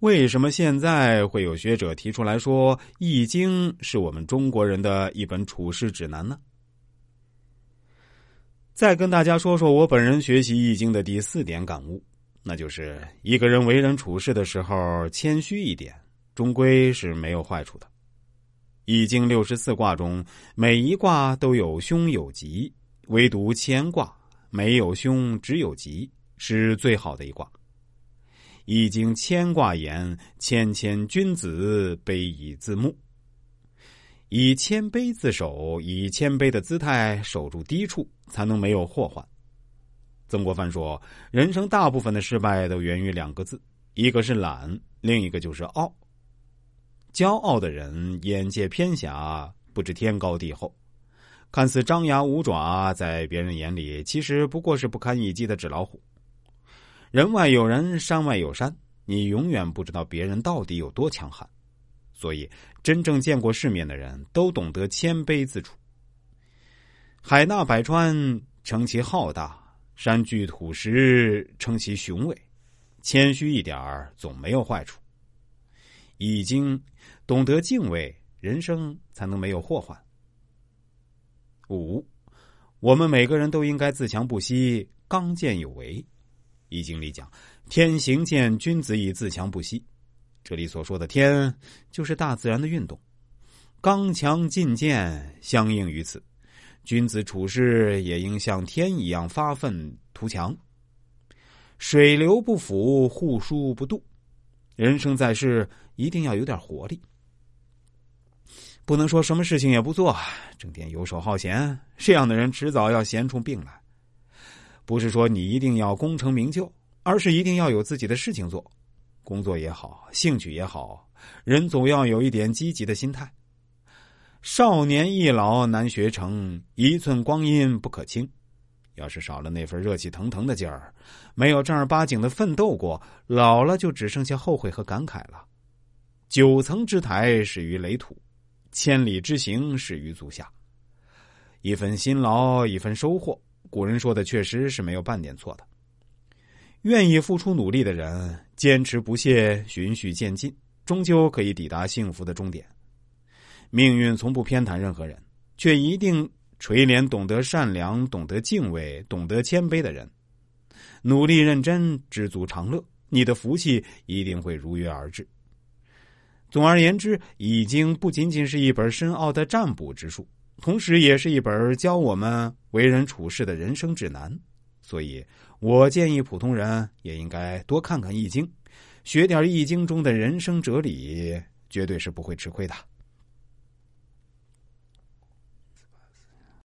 为什么现在会有学者提出来说《易经》是我们中国人的一本处世指南呢？再跟大家说说我本人学习《易经》的第四点感悟，那就是一个人为人处事的时候谦虚一点，终归是没有坏处的。《易经》六十四卦中，每一卦都有凶有吉，唯独谦卦没有凶，只有吉，是最好的一卦。《易经》谦卦言：“谦谦君子，卑以自牧。”以谦卑自守，以谦卑的姿态守住低处，才能没有祸患。曾国藩说：“人生大部分的失败都源于两个字，一个是懒，另一个就是傲。骄傲的人眼界偏狭，不知天高地厚，看似张牙舞爪，在别人眼里其实不过是不堪一击的纸老虎。人外有人，山外有山，你永远不知道别人到底有多强悍。”所以，真正见过世面的人都懂得谦卑自处。海纳百川，称其浩大；山聚土石，称其雄伟。谦虚一点儿，总没有坏处。易经，懂得敬畏，人生才能没有祸患。五，我们每个人都应该自强不息，刚健有为。易经里讲：“天行健，君子以自强不息。”这里所说的“天”，就是大自然的运动，刚强进健相应于此。君子处事也应像天一样发愤图强。水流不腐，户枢不蠹。人生在世，一定要有点活力，不能说什么事情也不做，整天游手好闲。这样的人迟早要闲出病来。不是说你一定要功成名就，而是一定要有自己的事情做。工作也好，兴趣也好，人总要有一点积极的心态。少年易老难学成，一寸光阴不可轻。要是少了那份热气腾腾的劲儿，没有正儿八经的奋斗过，老了就只剩下后悔和感慨了。九层之台始于垒土，千里之行始于足下。一分辛劳一分收获，古人说的确实是没有半点错的。愿意付出努力的人，坚持不懈，循序渐进，终究可以抵达幸福的终点。命运从不偏袒任何人，却一定垂怜懂得善良、懂得敬畏、懂得谦卑的人。努力认真，知足常乐，你的福气一定会如约而至。总而言之，《易经》不仅仅是一本深奥的占卜之术，同时也是一本教我们为人处事的人生指南。所以，我建议普通人也应该多看看《易经》，学点《易经》中的人生哲理，绝对是不会吃亏的。